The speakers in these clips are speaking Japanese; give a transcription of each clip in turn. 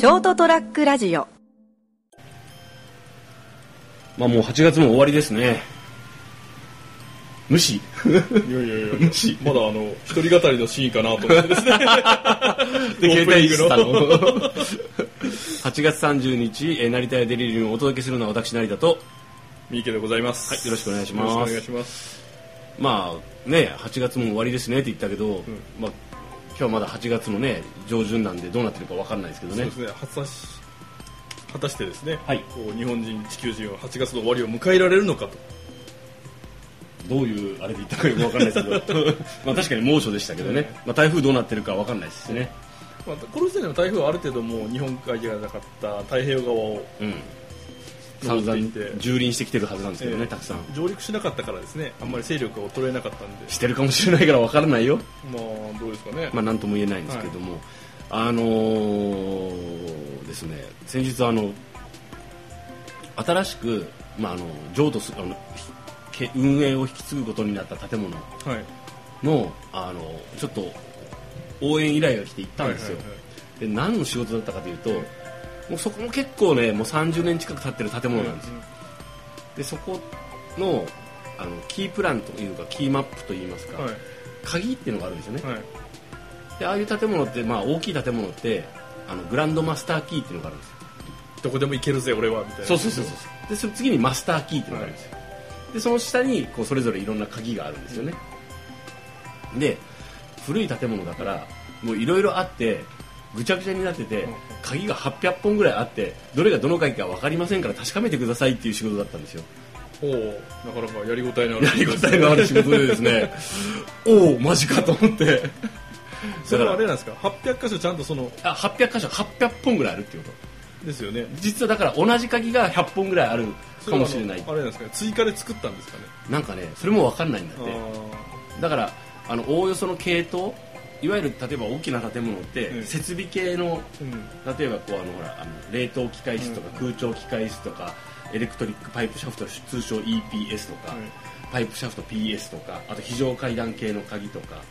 ショートトラックラジオ。まあもう8月も終わりですね。無視。いやいやいや。無視。まだあの一人語りのシーンかなと思ってですね。で携帯したのオープニング8 月30日、えー成田やデリリウムをお届けするのは私成田と。三池でございます、はいよろしくお願いします。よろしくお願いします。まあね8月も終わりですねって言ったけど、まあ今日はまだ8月のね上旬なんでどうなってるか分かんないですけどね。そうですね。果たしてですね、はい。こう日本人地球人は8月の終わりを迎えられるのかと。どういうあれで言ったかよく分かんないですけど。まあ確かに猛暑でしたけどね、まあ、台風どうなってるか分かんないですしね。まあ、この時点でも台風はある程度もう日本海ではなかった太平洋側をうん散々蹂躙してきてるはずなんですけどね、えーたくさん。上陸しなかったからですね。あんまり勢力が衰えなかったんで。してるかもしれないから分からないよ。まあどうですかね、まあ、なんとも言えないんですけども、あのーですね先日あの新しく、まあ、あの譲渡すあの運営を引き継ぐことになった建物はい。のあのちょっと応援依頼が来て行ったんですよ、はいはいはい。で何の仕事だったかというと、もうそこも結構ねもう30年近く経ってる建物なんですよ、でそこのあのキープランというかキーマップといいますか、はい。鍵っていうのがあるんですよね、はい。でああいう建物って、まあ、大きい建物ってあのグランドマスターキーっていうのがあるんですよ。どこでも行けるぜ俺はみたいな。そうそうそうそう。でその次にマスターキーっていうのがあるんですよ、でその下にこうそれぞれいろんな鍵があるんですよね、で古い建物だからもういろいろあってぐちゃぐちゃになってて、うん。鍵が800本ぐらいあってどれがどの鍵か分かりませんから確かめてくださいっていう仕事だったんですよ。おおなかなかやりごたえのあるやりごたえのある仕事でですね おおマジかと思って。それはあれなんですか？800箇所ちゃんとそのあ800箇所800本ぐらいあるっていうこと。ですよね。実はだから同じ鍵が100本ぐらいあるかもしれない。あれなんですか？追加で作ったんですかね？なんかねそれも分かんないんだっあてだからあのおおよその系統いわゆる例えば大きな建物って、うん。設備系の例えばこうあのほらあの冷凍機械室とか空調機械室とかエレクトリックパイプシャフト通称 EPS とか、パイプシャフト PS とかあと非常階段系の鍵とか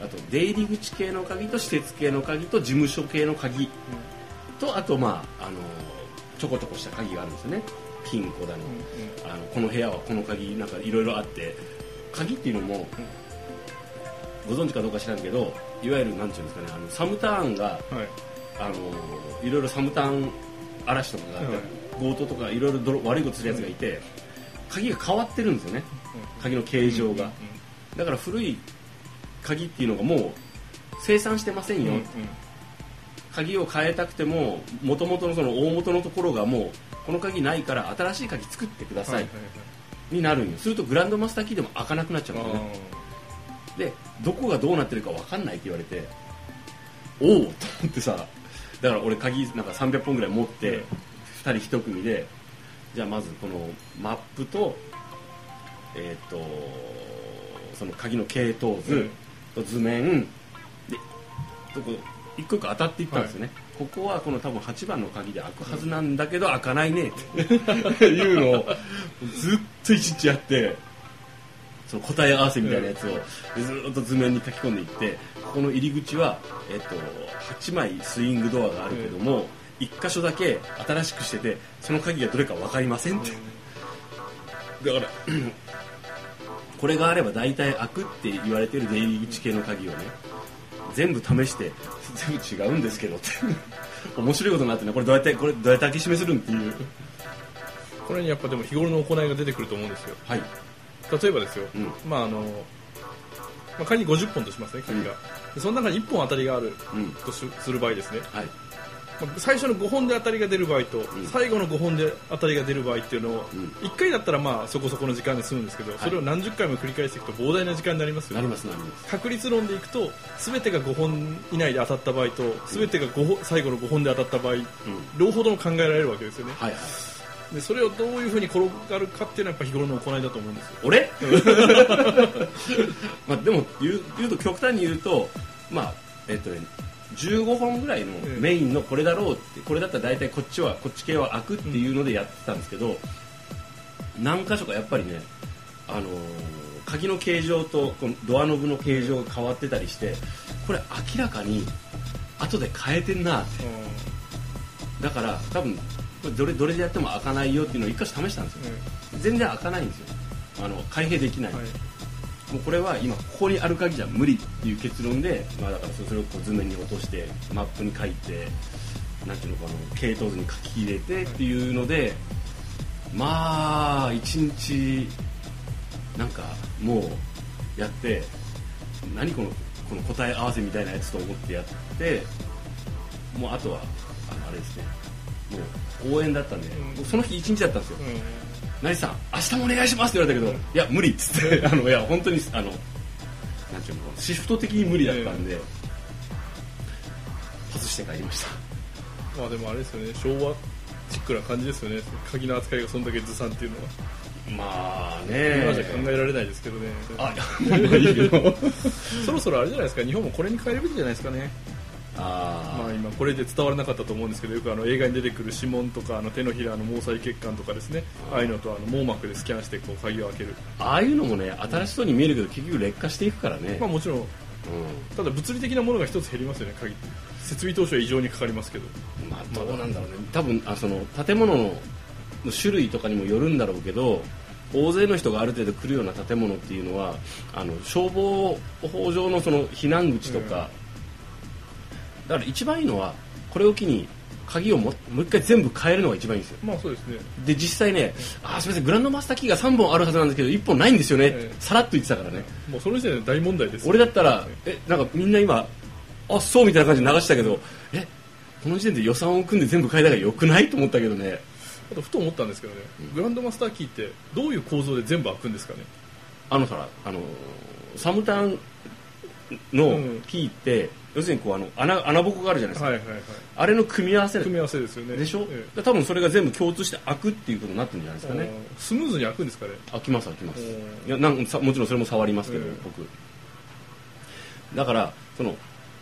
あと出入り口系の鍵と施設系の鍵と事務所系の鍵とあとまああのちょこちょこした鍵があるんですよね。ピンコだの,、あのこの部屋はこの鍵なんかいろいろあって鍵っていうのも、ご存知かどうか知らんけどいわゆるなんていうんですかねあのサムターンがはい。あのいろいろサムターン嵐とかがあって、強盗とかいろいろ泥悪いことするやつがいて、鍵が変わってるんですよね。鍵の形状が、だから古い鍵っていうのがもう生産してませんよ、鍵を変えたくても元々のその大元のところがもうこの鍵ないから新しい鍵作ってください、になるんよ。するとグランドマスターキーでも開かなくなっちゃうんよねでどこがどうなってるか分かんないって言われておおと思ってさだから俺鍵なんか300本ぐらい持って、うん。2人1組でじゃあまずこのマップとえっ、とその鍵の系統図と図面でとこ一個一個当たっていったんですよね、ここはこの多分8番の鍵で開くはずなんだけど開かないねって。いうのをずっと一日やってその答え合わせみたいなやつをずっと図面に書き込んでいってここの入り口は、えっと8枚スイングドアがあるけども、1箇所だけ新しくしててその鍵がどれか分かりませんって、だから これがあれば大体開くって言われてる出入り口系の鍵をね全部試して全部違うんですけどって。面白いことになってねこれどうやってこれどうやって開け閉めするんっていう。これにやっぱでも日頃の行いが出てくると思うんですよ。はい例えばですよ、うん。まああの、まあ、仮に50本としますね鍵が、でその中に1本当たりがあるうん。としする場合ですね、はい。まあ最初の5本で当たりが出る場合と、ん。最後の5本で当たりが出る場合っていうのを、うん。1回だったらまあそこそこの時間で済むんですけど、それを何十回も繰り返していくと膨大な時間になりますよなりますなります。確率論でいくと全てが5本以内で当たった場合と全てが5本最後の5本で当たった場合、両方とも考えられるわけですよねでそれをどういうふうに転がるかっていうのはやっぱ日頃の行いだと思うんですよ。俺？まあでも言う言うと極端に言うとまあえっとね15本ぐらいのメインのこれだろうってこれだったら大体こっちはこっち系は開くっていうのでやってたんですけど、何箇所かやっぱりねあのー鍵の形状とこのドアノブの形状が変わってたりしてこれ明らかに後で変えてんなって。だから多分どれどれでやっても開かないよっていうのを一箇所試したんですよ。全然開かないんですよ。あの開閉できない、はい。もうこれは今ここにある鍵じゃ無理っていう結論で、まあ、だからそれをこう図面に落としてマップに書いてなんていうのかな系統図に書き入れてっていうので、まあ一日なんかもうやって何このこの答え合わせみたいなやつと思ってやってもうあとはあのあれですねもう応援だったんで、うん。その日一日だったんですよ、うん成さん明日もお願いしますって言われたけど、いや無理っつって あのいや本当にあのなんていうのシフト的に無理だったんで、パスして帰りました。まあでもあれですよね昭和チックな感じですよね。鍵の扱いがそんだけずさんっていうのは。まあね。今じゃ考えられないですけどね。あいいいけど。そろそろあれじゃないですか日本もこれに変えるべきじゃないですかね今これで伝わらなかったと思うんですけどよくあの映画に出てくる指紋とかあの手のひらの毛細血管とかですねああいうのとあの網膜でスキャンしてこう鍵を開ける。あああいうのもね新しそうに見えるけど結局劣化していくからね、まあもちろん。うただ物理的なものが一つ減りますよね鍵。って設備投資は異常にかかりますけど。ん、まあどうなんだろうね。多分あその建物の種類とかにもよるんだろうけど大勢の人がある程度来るような建物っていうのはあの消防法上のその避難口とか、だから一番いいのはこれを機に鍵をももう一回全部変えるのが一番いいんですよ。まあそうですね。で実際ねあーすみませんグランドマスターキーが3本あるはずなんですけど1本ないんですよね、ええ。さらっと言ってたからね。もうその時点で大問題です俺だったらえなんかみんな今あそうみたいな感じで流したけどえこの時点で予算を組んで全部変えた方がよくないと思ったけどね。あとふと思ったんですけどねグランドマスターキーってどういう構造で全部開くんですかね？あのさあのサムタンのうんキーって、要するにこうあの穴穴ぼこがあるじゃないですか、はいはいはい。あれの組み合わせ組み合わせですよね。でしょ、えで多分それが全部共通して開くっていうことになってるんじゃないですえかね。スムーズに開くんですかね。開きます開きます。うんいやなんさもちろんそれも触りますけど、ええ。僕。だからその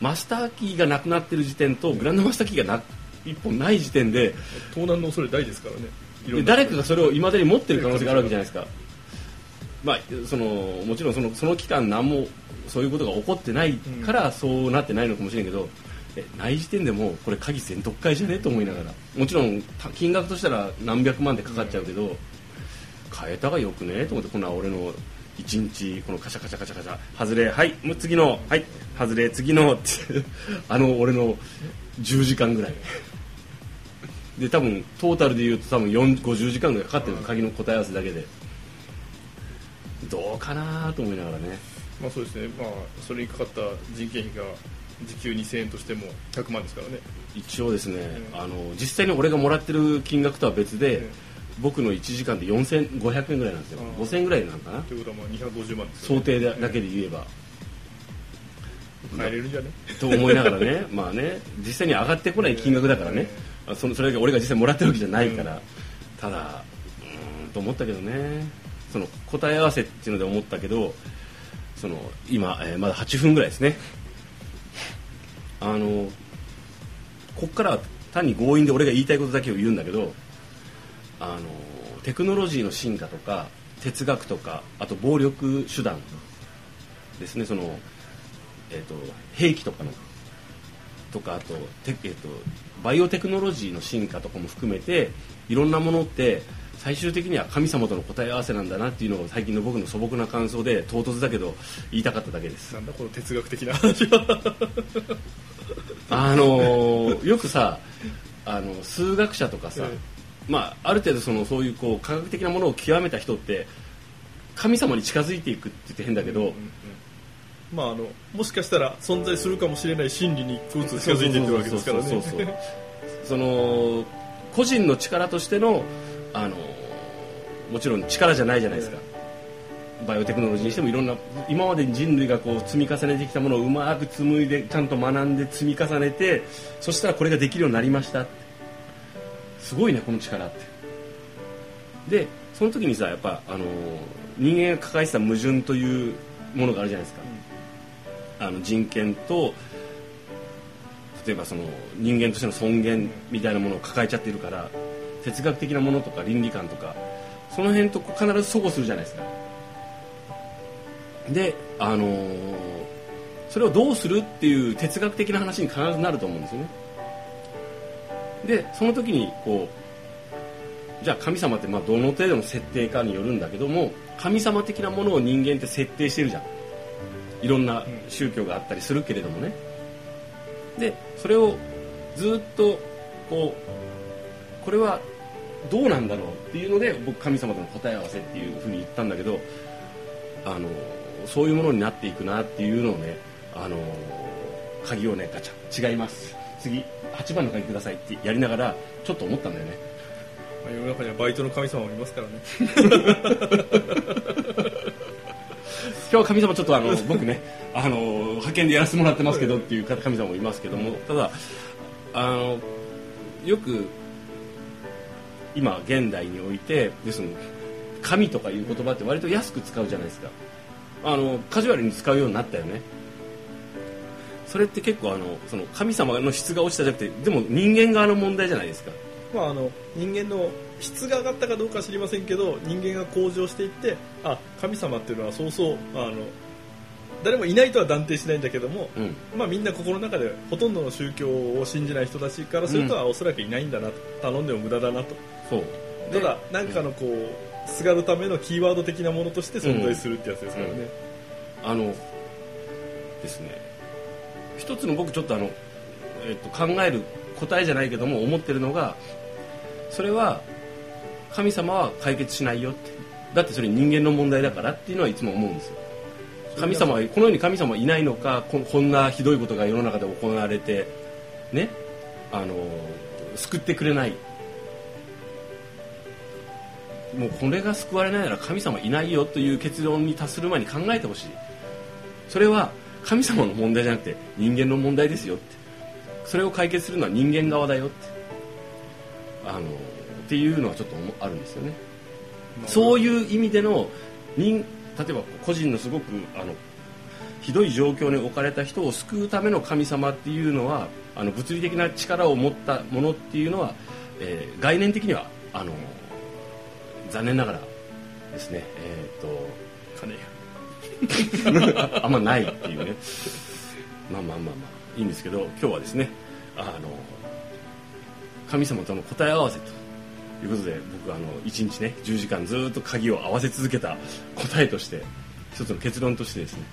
マスターキーがなくなってる時点とグランドマスターキーがな一本ない時点で盗難の恐れ大ですからね。誰かがそれをいまだに持ってる可能性があるわけじゃないですか、まあ、そのもちろんそのその期間何もそういうことが起こってないからそうなってないのかもしれんけど、えない時点でもうこれ鍵全特会じゃねと思いながらもちろんた金額としたら何百万でかかっちゃうけど、変えたがよくねと思ってこんな俺の一日このカシャカシャカシャカシャ外れはいもう次のはい外れ次のってあの俺の10時間ぐらい。で多分トータルで言うと多分4 50時間ぐらいかかってる鍵の答え合わせだけでどうかなと思いながらね。まあそうですね。まあそれにかかった人件費が時給2000円としても100万ですからね。一応ですね、うんあの実際に俺がもらってる金額とは別で、うん僕の1時間で4500円ぐらいなんですよ、うん5000円ぐらいなのかな、ということはまあ250万ですよ想ね定だだけで言えば、変えれるんじゃね？と思いながらね。まあね。実際に上がってこない金額だからね、あそのそれが俺が実際もらってるわけじゃないから、ただうーんと思ったけどねその答え合わせっていうので思ったけどその今、えーまだ8分ぐらいですね。あのこっからは単に強引で俺が言いたいことだけを言うんだけどあのテクノロジーの進化とか哲学とかあと暴力手段ですね。その、えー、と兵器とかのとかあと,、てえー、とバイオテクノロジーの進化とかも含めていろんなものって最終的には神様との答え合わせなんだなっていうのが最近の僕の素朴な感想で唐突だけど言いたかっただけです。なんだこの哲学的な話は。あのーよくさあの数学者とかさ、えまあ、ある程度そのそういうこう科学的なものを極めた人って神様に近づいていくって言って変だけど、うんうんまああのもしかしたら存在するかもしれない真理に一個ずつ近づいていってるわけですからね。その個人の力としてのあのもちろん力じゃないじゃないですか、バイオテクノロジーにしてもいろんな今まで人類がこう積み重ねてきたものをうまく紡いでちゃんと学んで積み重ねてそしたらこれができるようになりましたすごいねこの力って。でその時にさやっぱあの人間が抱えてた矛盾というものがあるじゃないですか、あの人権と例えばその人間としての尊厳みたいなものを抱えちゃってるから哲学的なものとか倫理観とかその辺と必ず相互するじゃないですか。であのーそれをどうするっていう哲学的な話に必ずなると思うんですよね。でその時にこうじゃあ神様ってまあどの程度の設定かによるんだけども神様的なものを人間って設定してるじゃん。いろんな宗教があったりするけれどもね。でそれをずっとこうこれはどうなんだろうっていうので僕神様との答え合わせっていうふうに言ったんだけどあのそういうものになっていくなっていうのをねあの鍵をねガチャ違います。次8番の鍵くださいってやりながらちょっと思ったんだよね。まあ世の中にはバイトの神様もいますからね 今日は神様ちょっとあの 僕ねあの派遣でやらせてもらってますけどっていう神様もいますけどもただあのよく今現代において要す神とかいう言葉って割と安く使うじゃないですか。あのカジュアルに使うようになったよね。それって結構あのその神様の質が落ちたじゃなくてでも人間側の問題じゃないですか。まああの人間の質が上がったかどうかは知りませんけど人間が向上していってあ神様っていうのはそうそうあの誰もいないとは断定しないんだけども、うん。まあ、みんな心の中でほとんどの宗教を信じない人たちからすると、うん。あおそらくいないんだなと頼んでも無駄だなと。そう。ただ何かのこうすがるためのキーワード的なものとして存在するってやつですからね、あのですね。一つの僕ちょっとあの、えっと考える答えじゃないけども思ってるのがそれは神様は解決しないよって。だってそれ人間の問題だからっていうのはいつも思うんですよ。神様はこの世に神様はいないのかこんなひどいことが世の中で行われてね？あの救ってくれない。もうこれが救われないなら神様いないよという結論に達する前に考えてほしい。それは神様の問題じゃなくて人間の問題ですよって。それを解決するのは人間側だよって。あのっていうのはちょっと思あるんですよね。そういう意味での人例えば個人のすごくあのひどい状況に置かれた人を救うための神様っていうのはあの物理的な力を持ったものっていうのは、えー概念的にはあの残念ながらですねえー、金やと あんまないっていうね。まあまあまあまあいいんですけど今日はですねあの神様との答え合わせということで僕あの1日ね10時間ずっと鍵を合わせ続けた答えとして一つの結論としてですね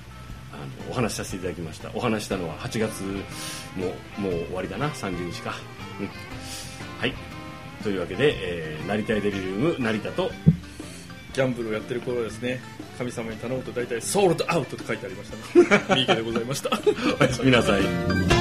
あのお話しさせていただきました。お話したのは8月ももう終わりだな30日か、うん、はい。というわけで、えー、成田デリリウム成田とギャンブルをやってる頃はですね。神様に頼むと大体ソールドアウトって書いてありましたね。三池でございました。おやすみなさい。